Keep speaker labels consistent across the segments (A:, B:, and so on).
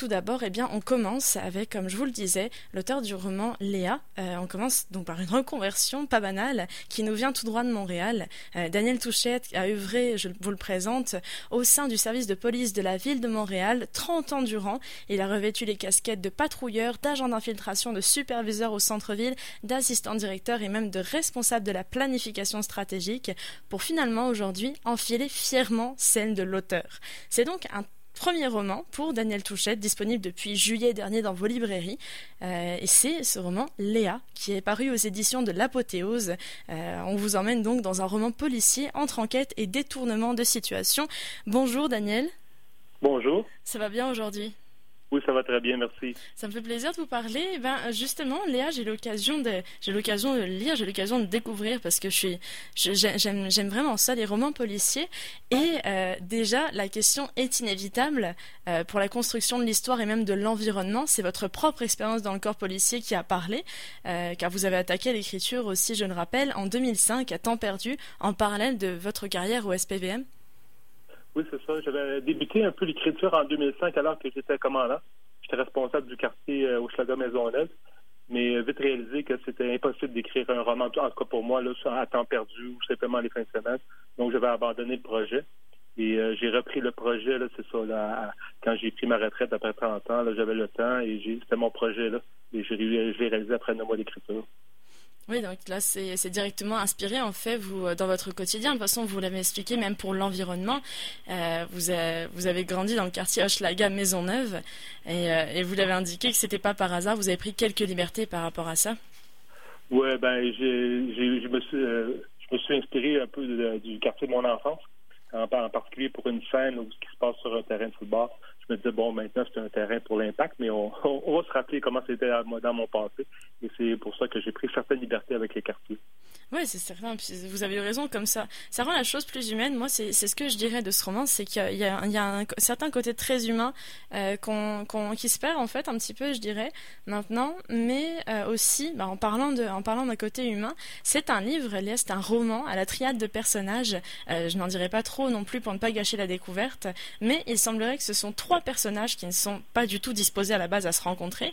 A: tout d'abord, eh bien, on commence avec, comme je vous le disais, l'auteur du roman Léa. Euh, on commence donc par une reconversion pas banale qui nous vient tout droit de Montréal. Euh, Daniel Touchette a œuvré, je vous le présente, au sein du service de police de la ville de Montréal 30 ans durant. Il a revêtu les casquettes de patrouilleur, d'agent d'infiltration, de superviseur au centre-ville, d'assistant directeur et même de responsable de la planification stratégique pour finalement aujourd'hui enfiler fièrement celle de l'auteur. C'est donc un premier roman pour Daniel Touchette, disponible depuis juillet dernier dans vos librairies. Euh, et c'est ce roman Léa, qui est paru aux éditions de l'Apothéose. Euh, on vous emmène donc dans un roman policier entre enquête et détournement de situation. Bonjour Daniel.
B: Bonjour.
A: Ça va bien aujourd'hui?
B: Oui, ça va très bien, merci.
A: Ça me fait plaisir de vous parler. Eh ben, justement, Léa, j'ai l'occasion de, j'ai l'occasion de lire, j'ai l'occasion de découvrir parce que je suis, j'aime, j'aime vraiment ça, les romans policiers. Et euh, déjà, la question est inévitable euh, pour la construction de l'histoire et même de l'environnement. C'est votre propre expérience dans le corps policier qui a parlé, euh, car vous avez attaqué l'écriture aussi, je le rappelle, en 2005 à temps perdu, en parallèle de votre carrière au SPVM.
B: Oui, c'est ça. J'avais débuté un peu l'écriture en 2005 alors que j'étais commandant. J'étais responsable du quartier euh, Schlager Maisonneuve, mais euh, vite réalisé que c'était impossible d'écrire un roman, en tout cas pour moi, là, à temps perdu ou simplement les fins de semaine. Donc, j'avais abandonné le projet. Et euh, j'ai repris le projet, là, c'est ça, là, quand j'ai pris ma retraite après 30 ans, là, j'avais le temps et c'était mon projet, là. Et je l'ai réalisé après un mois d'écriture.
A: Oui, donc là, c'est directement inspiré, en fait, vous, euh, dans votre quotidien. De toute façon, vous l'avez expliqué, même pour l'environnement. Euh, vous, vous, avez grandi dans le quartier Hochelaga Maisonneuve et, euh, et vous l'avez indiqué que c'était pas par hasard. Vous avez pris quelques libertés par rapport à ça.
B: Oui, ben, je, me suis, je me suis inspiré un peu du quartier de mon enfance, en, particulier pour une scène où ce qui se passe sur un terrain de football me disais, bon, maintenant, c'est un terrain pour l'impact, mais on, va se rappeler comment c'était dans mon passé. Et c'est pour ça que j'ai pris certaines libertés avec les quartiers.
A: Oui, c'est certain. vous avez raison, comme ça. Ça rend la chose plus humaine. Moi, c'est ce que je dirais de ce roman, c'est qu'il y, a, un certain côté très humain euh, qui se perd, en fait, un petit peu, je dirais, maintenant. Mais euh, aussi, bah, en parlant d'un côté humain, c'est un livre, c'est un roman à la triade de personnages. Euh, je n'en dirai pas trop non plus pour ne pas gâcher la découverte. Mais il semblerait que ce sont trois personnages qui ne sont pas du tout disposés à la base à se rencontrer.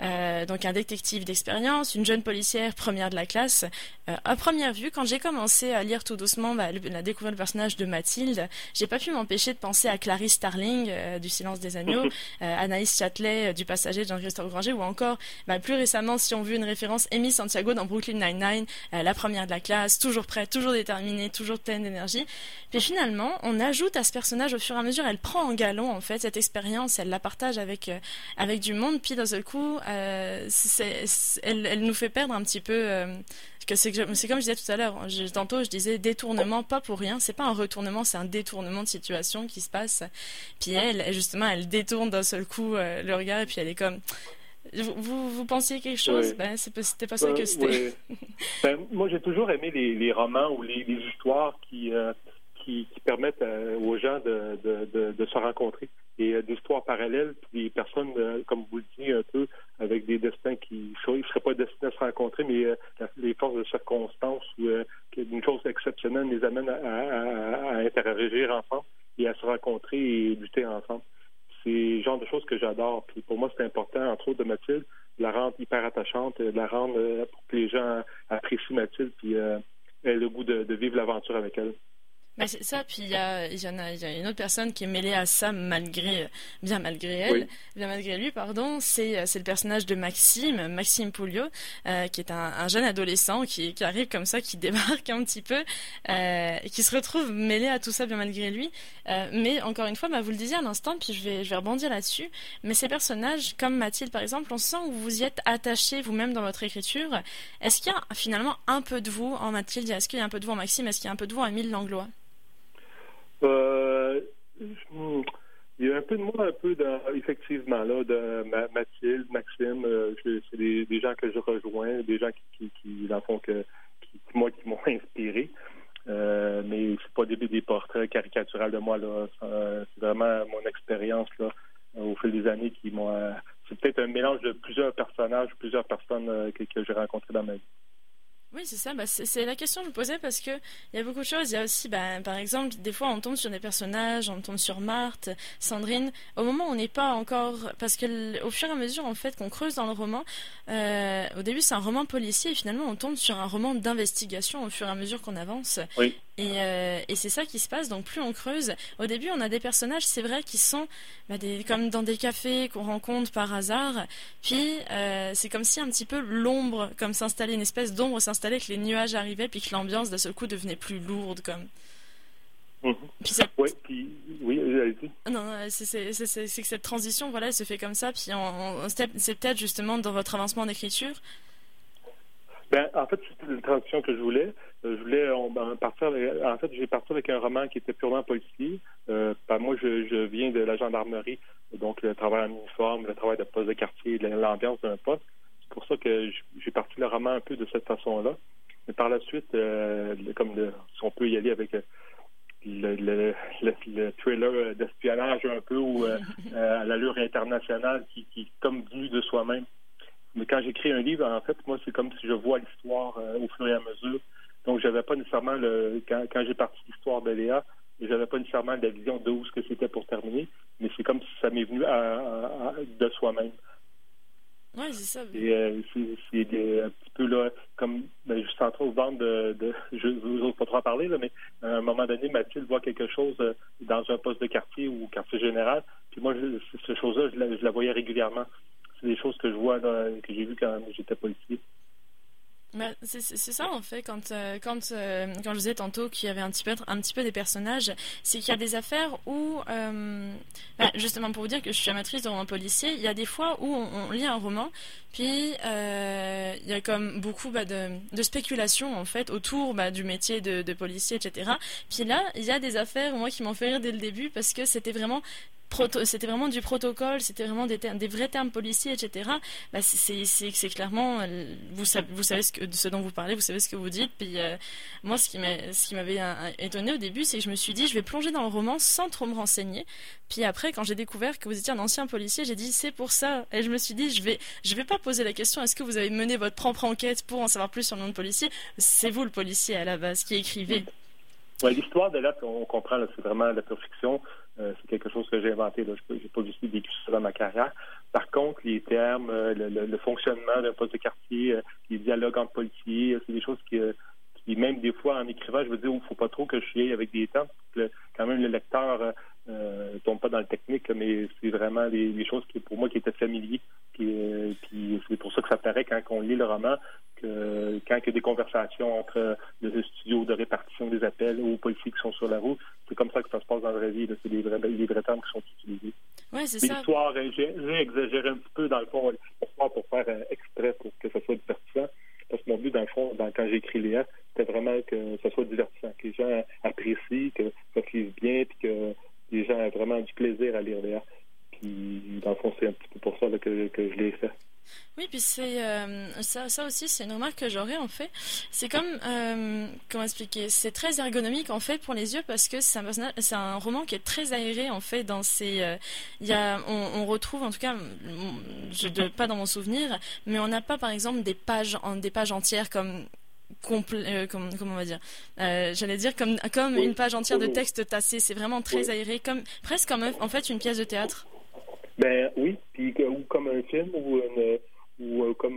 A: Euh, donc un détective d'expérience, une jeune policière première de la classe. Euh, à première vue, quand j'ai commencé à lire tout doucement bah, la découverte du personnage de Mathilde, j'ai pas pu m'empêcher de penser à Clarice Starling euh, du Silence des Agneaux, Anaïs Châtelet du Passager de Jean-Christophe Granger, ou encore bah, plus récemment, si on veut une référence, Amy Santiago dans Brooklyn Nine-Nine, la première de la classe, toujours prête, toujours déterminée, toujours pleine d'énergie. Puis finalement, on ajoute à ce personnage au fur et à mesure, elle prend en galon en fait cette expérience, elle la partage avec, euh, avec du monde, puis d'un seul coup, euh, elle, elle, nous fait perdre un petit peu. Euh, que c'est comme je disais tout à l'heure, tantôt je disais détournement, pas pour rien, c'est pas un retournement, c'est un détournement de situation qui se passe. Puis elle, justement, elle détourne d'un seul coup le regard et puis elle est comme. Vous, vous, pensiez quelque chose? Ben, C'était pas ça que c'était.
B: Ben, moi, j'ai toujours aimé les, les, romans ou les, les histoires qui, qui, permettent aux gens de, de, de, se rencontrer et euh, d'histoires parallèles, puis des personnes, euh, comme vous le dites, un peu, avec des destins qui ne seraient pas destinés à se rencontrer, mais euh, les forces de circonstance ou une chose exceptionnelle les amène à, interagir ensemble et à se rencontrer et lutter ensemble. C'est le genre de choses que j'adore. Puis pour moi, c'est important, entre autres, de Mathilde, de la rendre hyper attachante, de la rendre pour que les gens apprécient Mathilde, puis le goût de vivre l'aventure avec elle.
A: Bah, c'est ça, puis il y, a, y, en a, y a une autre personne qui est mêlée à ça malgré, bien malgré elle, bien malgré lui, pardon, c'est, c'est le personnage de Maxime, Maxime Pouliot, euh, qui est un, un, jeune adolescent qui, qui arrive comme ça, qui débarque un petit peu, euh, qui se retrouve mêlé à tout ça bien malgré lui. Euh, mais encore une fois, bah, vous le disiez à l'instant, puis je vais, je vais rebondir là-dessus, mais ces personnages, comme Mathilde par exemple, on sent que vous y êtes attaché vous-même dans votre écriture. Est-ce qu'il y a finalement un peu de vous en Mathilde? Est-ce qu'il y a un peu de vous en Maxime? Est-ce qu'il y a un peu de vous en Émile Langlois?
B: Euh, il y a un peu de moi, un peu effectivement, là, de Mathilde, Maxime, euh, c'est des, gens que je rejoins, des gens qui, qui, qui dans fond, que, qui, moi, qui m'ont inspiré. Euh, mais c'est pas des, des portraits caricaturales de moi, là. C'est vraiment mon expérience, là, au fil des années qui m'ont. c'est peut-être un mélange de plusieurs personnages, plusieurs personnes que, que j'ai rencontrées dans ma vie.
A: Oui, c'est ça. Bah, c'est la question que je me posais parce que il y a beaucoup de choses. Il y a aussi, bah, par exemple, des fois on tombe sur des personnages, on tombe sur Marthe, Sandrine. Au moment où on n'est pas encore, parce que au fur et à mesure en fait qu'on creuse dans le roman, euh, au début c'est un roman policier et finalement on tombe sur un roman d'investigation au fur et à mesure qu'on avance.
B: Oui.
A: Et, euh, et c'est ça qui se passe. Donc plus on creuse, au début on a des personnages, c'est vrai, qui sont bah, des, comme dans des cafés qu'on rencontre par hasard. Puis euh, c'est comme si un petit peu l'ombre, comme s'installait une espèce d'ombre s'installait, que les nuages arrivaient, puis que l'ambiance d'un seul coup devenait plus lourde, comme.
B: Puis ça... Oui, puis oui, allez-y.
A: Non, c'est que cette transition, voilà, elle se fait comme ça. Puis c'est peut-être justement dans votre avancement d'écriture
B: ben, en fait, c'était une transition que je voulais. Euh, je voulais ben, partir. en fait, j'ai parti avec un roman qui était purement policier. Euh, ben, moi, je, je, viens de la gendarmerie, donc le travail en uniforme, le travail de poste de quartier, l'ambiance d'un poste. C'est pour ça que j'ai parti le roman un peu de cette façon-là. Mais par la suite, euh, comme si on peut y aller avec le, le, le, thriller d'espionnage un peu ou à l'allure internationale qui, qui est comme venu de soi-même. Mais quand j'écris un livre, en fait, moi, c'est comme si je vois l'histoire euh, au fur et à mesure. Donc, j'avais pas nécessairement le quand, quand j'ai parti l'histoire de Léa, j'avais pas nécessairement la vision de où ce que c'était pour terminer, mais c'est comme si ça m'est venu à, de soi-même.
A: Oui, c'est ça.
B: Et euh, c'est un petit peu là, comme ben, je suis en train de vendre de, de je vous autres pas trop parler, là, mais à un moment donné, Mathilde voit quelque chose euh, dans un poste de quartier ou quartier général, puis moi, je, cette chose-là, je je la voyais régulièrement c'est des choses que je vois, que j'ai vues quand j'étais policier.
A: Bah, c'est ça en fait quand euh, quand euh, quand je disais tantôt qu'il y avait un petit peu un petit peu des personnages c'est qu'il y a des affaires où euh, bah, justement pour vous dire que je suis amatrice de romans policiers il y a des fois où on, lit un roman puis il y a comme beaucoup bah, de, de spéculation en fait autour du métier de, de policier etc puis là il y a des affaires moi qui m'ont fait rire dès le début parce que c'était vraiment c'était vraiment du protocole, c'était vraiment des, vrais termes policiers, etc. Bah, c'est clairement, euh, vous savez, vous savez ce, que, ce dont vous parlez, vous savez ce que vous dites. Puis euh, moi, ce qui m'avait étonné au début, c'est que je me suis dit, je vais plonger dans le roman sans trop me renseigner. Puis après, quand j'ai découvert que vous étiez un ancien policier, j'ai dit, c'est pour ça. Et je me suis dit, je vais, je vais pas poser la question, est-ce que vous avez mené votre propre enquête pour en savoir plus sur le nom de policier? C'est vous le policier à la base qui écrivez.
B: L'histoire de là, on comprend, c'est vraiment la perfection. Euh, c'est quelque chose que j'ai inventé. Je n'ai pas juste vécu ça dans ma carrière. Par contre, les termes, euh, le, fonctionnement d'un poste de quartier, euh, les dialogues entre policiers, c'est des choses qui, même des fois, en écrivant, je veux dire, il ne faut pas trop que je suis avec des termes. que quand même, le lecteur ne tombe pas dans le technique, mais c'est vraiment des, choses qui, pour moi, qui étaient familiers. C'est pour ça que ça paraît quand on lit le roman que quand il y a des conversations entre le studio de répartition des appels ou policiers qui sont sur la route, c'est comme ça que ça se passe dans la vraie vie. C'est les vrais, les vrais termes qui sont utilisés.
A: Oui, c'est ça.
B: L'histoire, j'ai exagéré un petit peu, dans le fond, l'histoire pour faire un extrait pour que ça soit divertissant. Parce que mon but, dans le fond, quand j'ai écrit Léa, c'était vraiment que ça soit divertissant, que les gens apprécient, que ça se lise bien, puis que les gens aient vraiment du plaisir à lire Léa. Puis, dans le fond, c'est un petit peu pour ça que, que je l'ai fait.
A: Puis c'est euh, ça, ça aussi, c'est une remarque que j'aurais en fait. C'est comme euh, comment expliquer? C'est très ergonomique en fait pour les yeux parce que c'est un c'est un roman qui est très aéré en fait. Dans ses, euh, y a, on, retrouve en tout cas, je pas dans mon souvenir, mais on n'a pas par exemple des pages en des pages entières comme Complet, comme, comment on va dire? J'allais dire comme, comme une page entière de texte tassé. C'est vraiment très aéré, comme presque comme en fait une pièce de théâtre.
B: Ben oui, puis ou comme un film ou euh,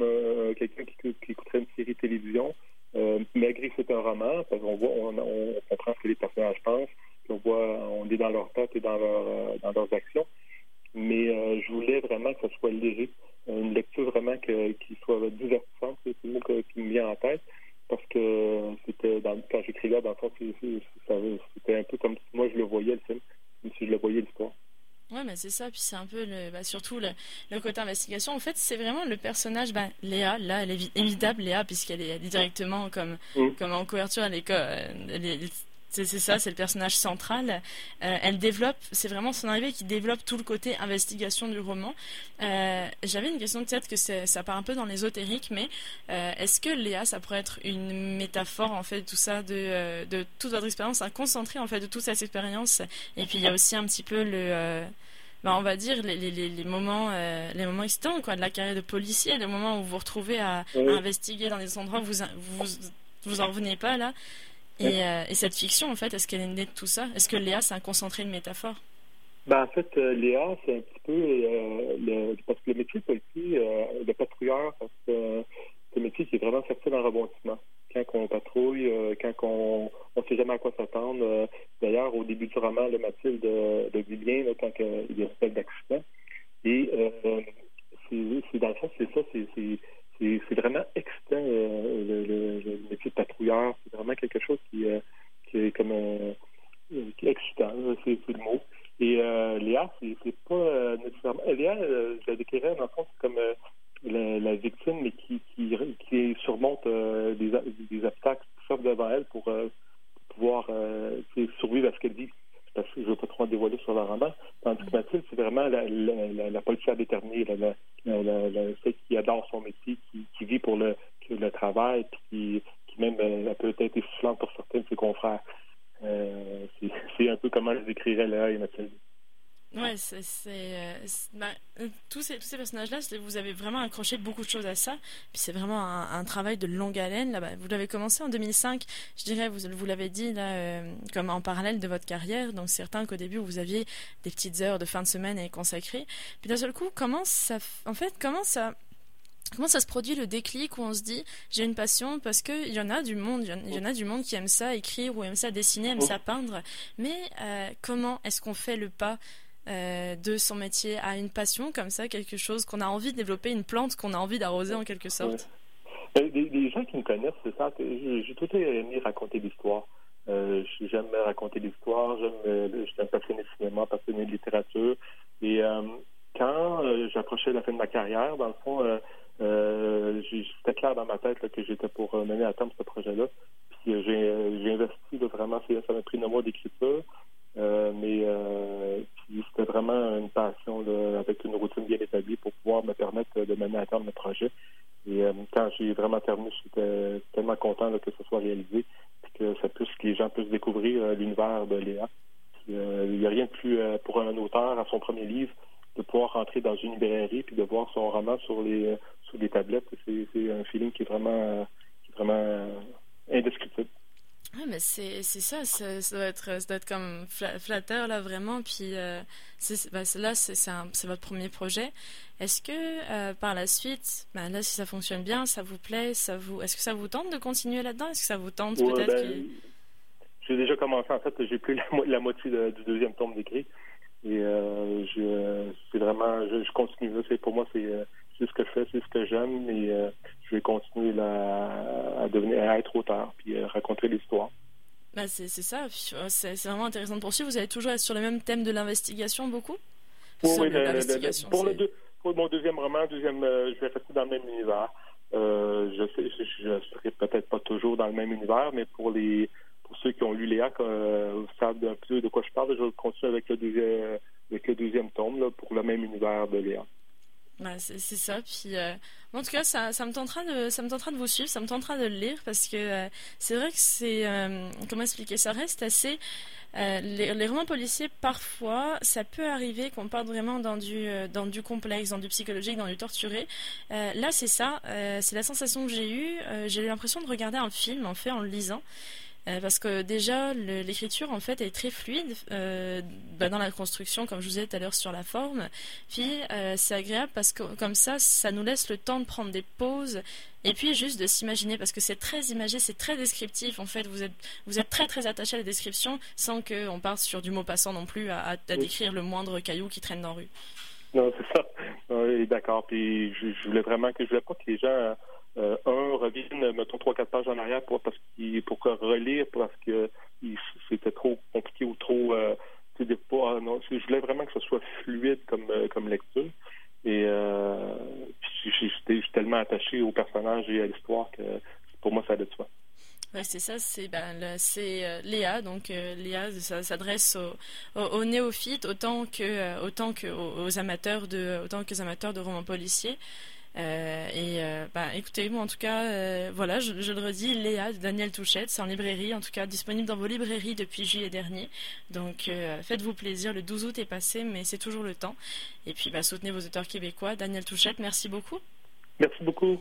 B: euh, quelqu'un qui, qui, écouterait une série télévision. Euh, que c'est un roman, qu'on voit, on, on, comprend ce que les personnages pensent, on voit, on est dans leur tête et dans leur dans leurs actions. Mais je voulais vraiment que ce soit léger, une lecture vraiment que, qui soit divertissante, c'est le mot qui me vient en tête parce que c'était dans, quand j'écrivais dans le fond, c'était un peu comme si moi je le voyais le film, comme si je le voyais l'histoire.
A: Ouais, mais c'est ça. Puis c'est un peu le, bah, surtout le, le, côté investigation. En fait, c'est vraiment le personnage, bah, Léa. Là, elle est évidable, Léa, puisqu'elle est, directement comme, mm. comme en couverture. Est, elle est c'est ça, c'est le personnage central. Euh, elle développe, c'est vraiment son arrivée qui développe tout le côté investigation du roman. Euh, J'avais une question peut-être que ça part un peu dans l'ésotérique, mais euh, est-ce que Léa, ça pourrait être une métaphore en fait de tout ça, de, euh, de toute votre expérience, un concentré en fait de toute cette expérience? Et puis il y a aussi un petit peu le bah, on va dire les, les, les moments euh, les moments excitants quoi de la carrière de policier, les moments où vous vous retrouvez à, investiguer dans des endroits où vous vous vous en revenez pas là. Et, euh, et cette fiction en fait, est-ce qu'elle est née de tout ça? Est-ce que Léa c'est un concentré de métaphore
B: ben, en fait, Léa, c'est un petit peu le, parce que le métier de policier, de patrouilleur, c'est un métier qui est vraiment sorti dans le rebondissement quand on patrouille, euh, quand on ne sait jamais à quoi s'attendre. Euh, d'ailleurs, au début du roman, le Mathilde euh, le dit bien là, quand il y a une d'accident. Et c'est dans le fond, c'est ça, c'est vraiment excitant le, métier de patrouilleur. C'est vraiment quelque chose qui, qui est comme qui est excitant, c'est le mot. Et Léa, c'est pas nécessairement. Léa, je la décrirais dans le fond, comme la, victime, mais qui, qui, qui surmonte euh, des, des, obstacles qui sortent devant elle pour, euh, pouvoir euh, survivre à ce qu'elle dit. Parce que je ne veux pas trop en dévoiler sur le roman. Tandis que Mathilde, c'est vraiment la, la, la, policière déterminée, la, celle qui adore son métier, qui, qui vit pour le, le travail, puis qui, qui même elle peut être essoufflante pour certains de ses confrères. c'est un peu comment je décrirais là et Mathilde.
A: Ouais, c'est euh, bah, euh, tous ces tous ces personnages-là, vous avez vraiment accroché beaucoup de choses à ça. Puis c'est vraiment un, travail de longue haleine. Là, bah, vous l'avez commencé en 2005, je dirais. Vous vous l'avez dit là, euh, comme en parallèle de votre carrière. Donc certains qu'au début vous aviez des petites heures de fin de semaine à y consacrer. Puis d'un seul coup, comment ça, en fait, comment ça Comment ça se produit le déclic où on se dit j'ai une passion parce que il y en a du monde, il y en a du monde qui aime ça écrire ou aime ça dessiner, aime ça peindre. Mais comment est-ce qu'on fait le pas euh, de son métier à une passion comme ça, quelque chose qu'on a envie de développer, une plante qu'on a envie d'arroser en quelque sorte
B: Les euh, gens qui me connaissent, c'est ça. J'ai tout aimé raconter l'histoire. Euh, j'aime raconter l'histoire, j'aime, je suis passionné de cinéma, passionné de littérature. Et quand j'approchais la fin de ma carrière, dans le fond, c'était clair dans ma tête que j'étais pour mener à terme ce projet-là. Puis j'ai investi vraiment, ça m'a pris un mois d'écriture. Euh, mais euh, c'était vraiment une passion avec une routine bien établie pour pouvoir me permettre de mener à terme le projet. Et euh, quand j'ai vraiment terminé, j'étais tellement content que ce soit réalisé et que ça puisse, que les gens puissent découvrir l'univers de Léa. il n'y a rien de plus pour un auteur à son premier livre de pouvoir rentrer dans une librairie puis de voir son roman sur les tablettes. C'est un feeling qui est vraiment qui vraiment indescriptible.
A: Ouais, mais c'est ça, ça, doit être, ça doit être comme flatteur là vraiment. Puis euh, bah, là, c'est votre premier projet. Est-ce que euh, par la suite, bah, là, si ça fonctionne bien, ça vous plaît, ça vous, est-ce que ça vous tente de continuer là-dedans? Est-ce que ça vous tente peut-être ben,
B: J'ai déjà commencé. En fait, j'ai plus la, moitié du deuxième tome d'écrit. Et euh, je, c'est vraiment, je, je continue. pour moi, c'est c'est ce que je fais, c'est ce que j'aime, et euh, je vais continuer à devenir, à être auteur, puis à raconter l'histoire.
A: Bah c'est ça, euh, c'est vraiment intéressant de poursuivre. Vous allez toujours être sur le même thème de l'investigation beaucoup?
B: Oui, oui pour, le pour mon deuxième roman, deuxième, euh, je vais rester dans le même univers. je sais, je, serai peut-être pas toujours dans le même univers, mais pour les pour ceux qui ont lu Léa, vous savez un peu de quoi je parle. Je vais continuer avec le deuxième, avec le deuxième tome là, pour le même univers de Léa.
A: Bah, c'est ça. Puis, euh, en tout cas, ça, ça, me tentera de, ça me tentera de vous suivre, ça me tentera de le lire parce que euh, c'est vrai que c'est, euh, comment expliquer, ça reste assez. Les, romans policiers, parfois, ça peut arriver qu'on parte vraiment dans du, dans du complexe, dans du psychologique, dans du torturé. là, c'est ça. c'est la sensation que j'ai eue. j'ai eu l'impression de regarder un film, en fait, en le lisant. Euh, parce que déjà l'écriture en fait est très fluide. Euh, bah, dans la construction comme je vous disais tout à l'heure sur la forme. Puis euh, c'est agréable parce que comme ça ça nous laisse le temps de prendre des pauses et puis juste de s'imaginer. Parce que c'est très imagé c'est très descriptif en fait. Vous êtes vous êtes très très attaché à la description sans qu'on parte sur du mot passant non plus à, décrire le moindre caillou qui traîne dans la rue.
B: Non c'est ça. Oui, d'accord. Puis je, je, voulais vraiment que je voulais pas que les gens euh, un revienne, mettons, trois, quatre pages en arrière pour, parce qu'il, pour relire parce que c'était trop compliqué ou trop. Euh, pas, non, je voulais vraiment que ce soit fluide comme, euh, comme lecture. Et euh, j'étais tellement attaché au personnage et à l'histoire que pour moi, ça allait de soi.
A: Ouais, c'est ça, c'est ben, c'est euh, Léa, donc Léa, ça s'adresse aux, aux, néophytes autant que autant que aux, amateurs de autant que amateurs de romans policiers. Et bah, écoutez, moi en tout cas, voilà, je, le redis, Léa de Daniel Touchette, c'est en librairie, en tout cas disponible dans vos librairies depuis juillet dernier. Donc faites-vous plaisir, le 12 août est passé, mais c'est toujours le temps. Et puis bah, soutenez vos auteurs québécois. Daniel Touchette, merci beaucoup.
B: Merci beaucoup.